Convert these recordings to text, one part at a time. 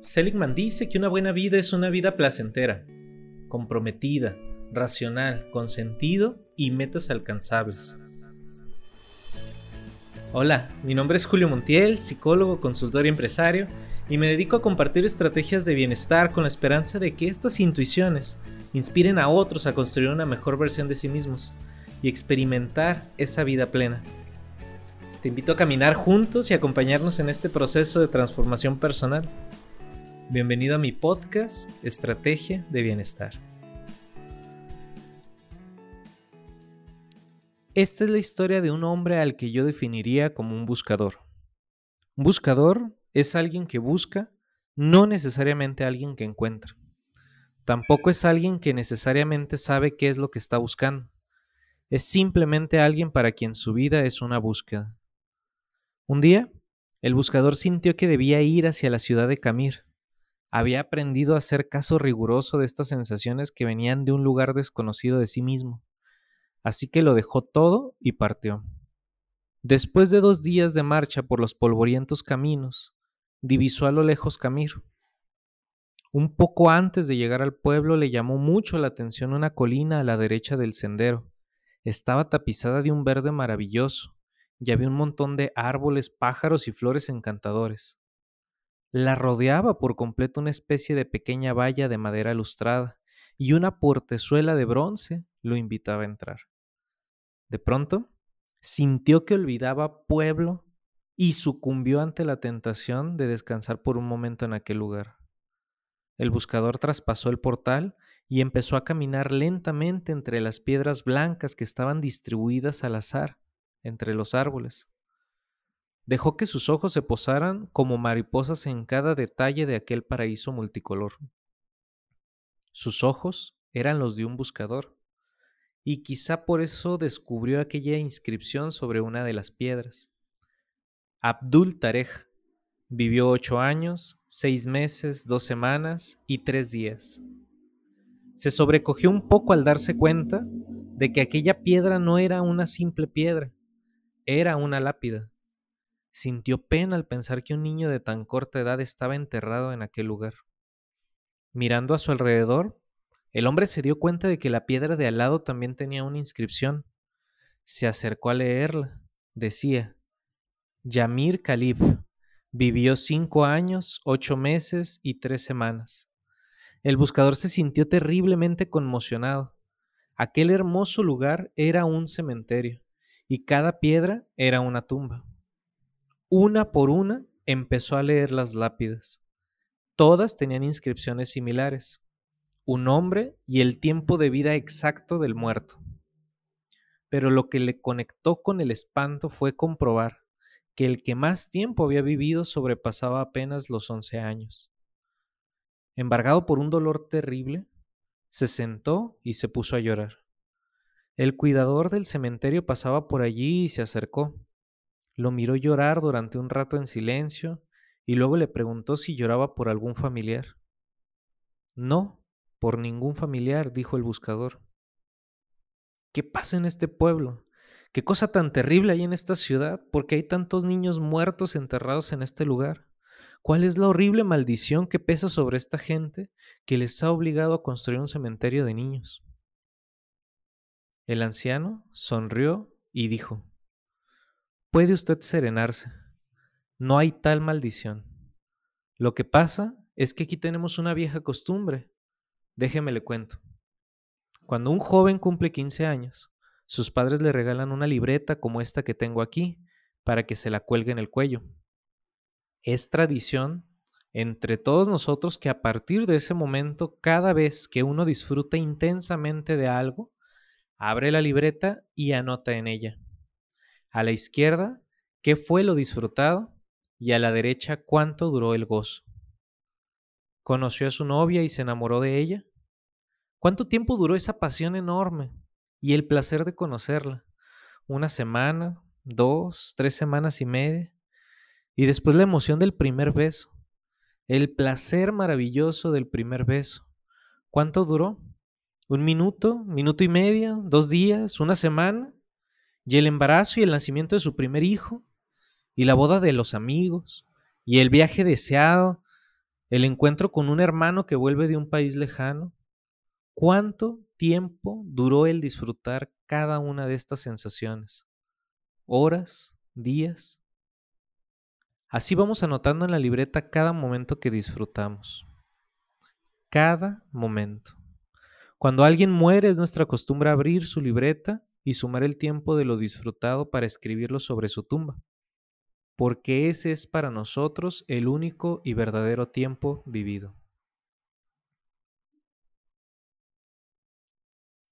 Seligman dice que una buena vida es una vida placentera, comprometida, racional, con sentido y metas alcanzables. Hola, mi nombre es Julio Montiel, psicólogo, consultor y empresario, y me dedico a compartir estrategias de bienestar con la esperanza de que estas intuiciones inspiren a otros a construir una mejor versión de sí mismos y experimentar esa vida plena. Te invito a caminar juntos y acompañarnos en este proceso de transformación personal. Bienvenido a mi podcast Estrategia de Bienestar. Esta es la historia de un hombre al que yo definiría como un buscador. Un buscador es alguien que busca, no necesariamente alguien que encuentra. Tampoco es alguien que necesariamente sabe qué es lo que está buscando. Es simplemente alguien para quien su vida es una búsqueda. Un día, el buscador sintió que debía ir hacia la ciudad de Camir, había aprendido a hacer caso riguroso de estas sensaciones que venían de un lugar desconocido de sí mismo. Así que lo dejó todo y partió. Después de dos días de marcha por los polvorientos caminos, divisó a lo lejos Camir. Un poco antes de llegar al pueblo le llamó mucho la atención una colina a la derecha del sendero. Estaba tapizada de un verde maravilloso, y había un montón de árboles, pájaros y flores encantadores. La rodeaba por completo una especie de pequeña valla de madera lustrada, y una portezuela de bronce lo invitaba a entrar. De pronto, sintió que olvidaba pueblo y sucumbió ante la tentación de descansar por un momento en aquel lugar. El buscador traspasó el portal y empezó a caminar lentamente entre las piedras blancas que estaban distribuidas al azar entre los árboles. Dejó que sus ojos se posaran como mariposas en cada detalle de aquel paraíso multicolor. Sus ojos eran los de un buscador, y quizá por eso descubrió aquella inscripción sobre una de las piedras. Abdul Tarej vivió ocho años, seis meses, dos semanas y tres días. Se sobrecogió un poco al darse cuenta de que aquella piedra no era una simple piedra, era una lápida. Sintió pena al pensar que un niño de tan corta edad estaba enterrado en aquel lugar. Mirando a su alrededor, el hombre se dio cuenta de que la piedra de al lado también tenía una inscripción. Se acercó a leerla. Decía, Yamir Khalib vivió cinco años, ocho meses y tres semanas. El buscador se sintió terriblemente conmocionado. Aquel hermoso lugar era un cementerio, y cada piedra era una tumba. Una por una empezó a leer las lápidas. Todas tenían inscripciones similares. Un nombre y el tiempo de vida exacto del muerto. Pero lo que le conectó con el espanto fue comprobar que el que más tiempo había vivido sobrepasaba apenas los once años. Embargado por un dolor terrible, se sentó y se puso a llorar. El cuidador del cementerio pasaba por allí y se acercó. Lo miró llorar durante un rato en silencio y luego le preguntó si lloraba por algún familiar. No, por ningún familiar, dijo el buscador. ¿Qué pasa en este pueblo? ¿Qué cosa tan terrible hay en esta ciudad? ¿Por qué hay tantos niños muertos enterrados en este lugar? ¿Cuál es la horrible maldición que pesa sobre esta gente que les ha obligado a construir un cementerio de niños? El anciano sonrió y dijo, Puede usted serenarse. No hay tal maldición. Lo que pasa es que aquí tenemos una vieja costumbre. Déjeme le cuento. Cuando un joven cumple 15 años, sus padres le regalan una libreta como esta que tengo aquí para que se la cuelgue en el cuello. Es tradición entre todos nosotros que a partir de ese momento, cada vez que uno disfruta intensamente de algo, abre la libreta y anota en ella. A la izquierda, qué fue lo disfrutado y a la derecha, cuánto duró el gozo. ¿Conoció a su novia y se enamoró de ella? ¿Cuánto tiempo duró esa pasión enorme y el placer de conocerla? ¿Una semana? ¿Dos? ¿Tres semanas y media? Y después la emoción del primer beso. El placer maravilloso del primer beso. ¿Cuánto duró? ¿Un minuto? ¿Minuto y medio? ¿Dos días? ¿Una semana? Y el embarazo y el nacimiento de su primer hijo, y la boda de los amigos, y el viaje deseado, el encuentro con un hermano que vuelve de un país lejano. ¿Cuánto tiempo duró el disfrutar cada una de estas sensaciones? ¿Horas? ¿Días? Así vamos anotando en la libreta cada momento que disfrutamos. Cada momento. Cuando alguien muere es nuestra costumbre abrir su libreta y sumar el tiempo de lo disfrutado para escribirlo sobre su tumba porque ese es para nosotros el único y verdadero tiempo vivido.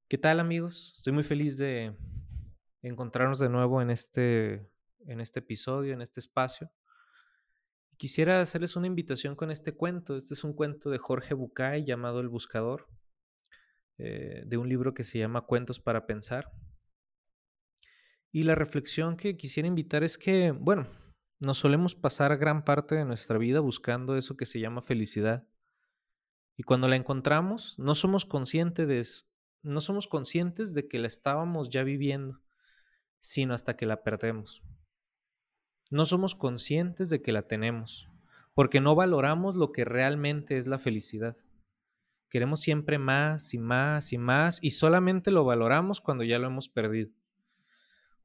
¿Qué tal amigos? Estoy muy feliz de encontrarnos de nuevo en este, en este episodio, en este espacio. Quisiera hacerles una invitación con este cuento. Este es un cuento de Jorge Bucay llamado El Buscador, eh, de un libro que se llama Cuentos para Pensar. Y la reflexión que quisiera invitar es que, bueno, nos solemos pasar gran parte de nuestra vida buscando eso que se llama felicidad. Y cuando la encontramos, no somos conscientes de, no somos conscientes de que la estábamos ya viviendo, sino hasta que la perdemos. No somos conscientes de que la tenemos, porque no valoramos lo que realmente es la felicidad. Queremos siempre más y más y más y solamente lo valoramos cuando ya lo hemos perdido.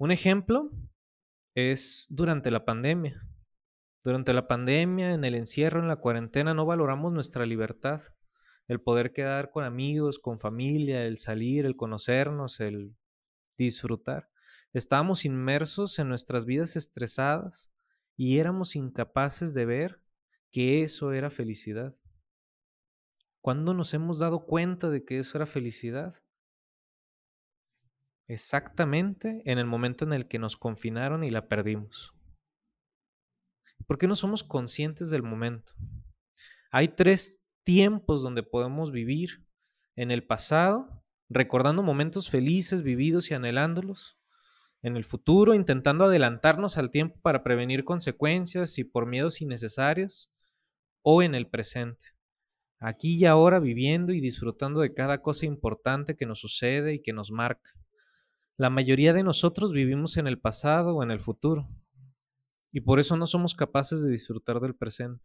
Un ejemplo es durante la pandemia. Durante la pandemia, en el encierro, en la cuarentena, no valoramos nuestra libertad, el poder quedar con amigos, con familia, el salir, el conocernos, el disfrutar. Estábamos inmersos en nuestras vidas estresadas y éramos incapaces de ver que eso era felicidad. ¿Cuándo nos hemos dado cuenta de que eso era felicidad? Exactamente en el momento en el que nos confinaron y la perdimos. ¿Por qué no somos conscientes del momento? Hay tres tiempos donde podemos vivir en el pasado, recordando momentos felices vividos y anhelándolos, en el futuro intentando adelantarnos al tiempo para prevenir consecuencias y por miedos innecesarios, o en el presente, aquí y ahora viviendo y disfrutando de cada cosa importante que nos sucede y que nos marca. La mayoría de nosotros vivimos en el pasado o en el futuro y por eso no somos capaces de disfrutar del presente.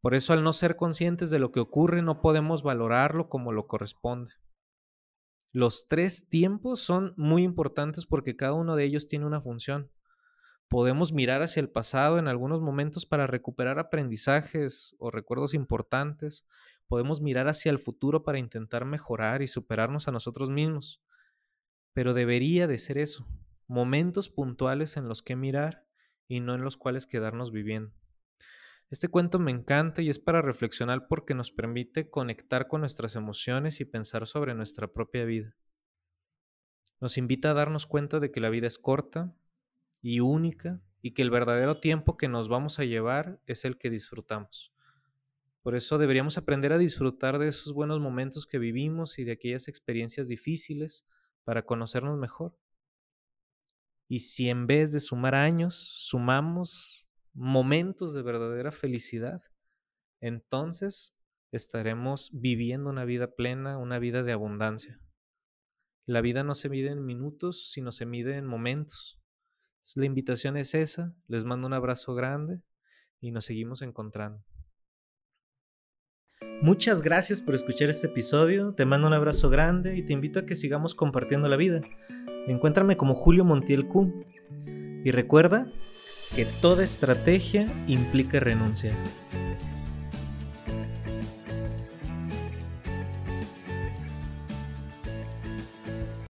Por eso al no ser conscientes de lo que ocurre no podemos valorarlo como lo corresponde. Los tres tiempos son muy importantes porque cada uno de ellos tiene una función. Podemos mirar hacia el pasado en algunos momentos para recuperar aprendizajes o recuerdos importantes. Podemos mirar hacia el futuro para intentar mejorar y superarnos a nosotros mismos pero debería de ser eso, momentos puntuales en los que mirar y no en los cuales quedarnos viviendo. Este cuento me encanta y es para reflexionar porque nos permite conectar con nuestras emociones y pensar sobre nuestra propia vida. Nos invita a darnos cuenta de que la vida es corta y única y que el verdadero tiempo que nos vamos a llevar es el que disfrutamos. Por eso deberíamos aprender a disfrutar de esos buenos momentos que vivimos y de aquellas experiencias difíciles para conocernos mejor. Y si en vez de sumar años, sumamos momentos de verdadera felicidad, entonces estaremos viviendo una vida plena, una vida de abundancia. La vida no se mide en minutos, sino se mide en momentos. la invitación es esa. Les mando un abrazo grande y nos seguimos encontrando. Muchas gracias por escuchar este episodio, te mando un abrazo grande y te invito a que sigamos compartiendo la vida. Encuéntrame como Julio Montiel Q. Y recuerda que toda estrategia implica renuncia.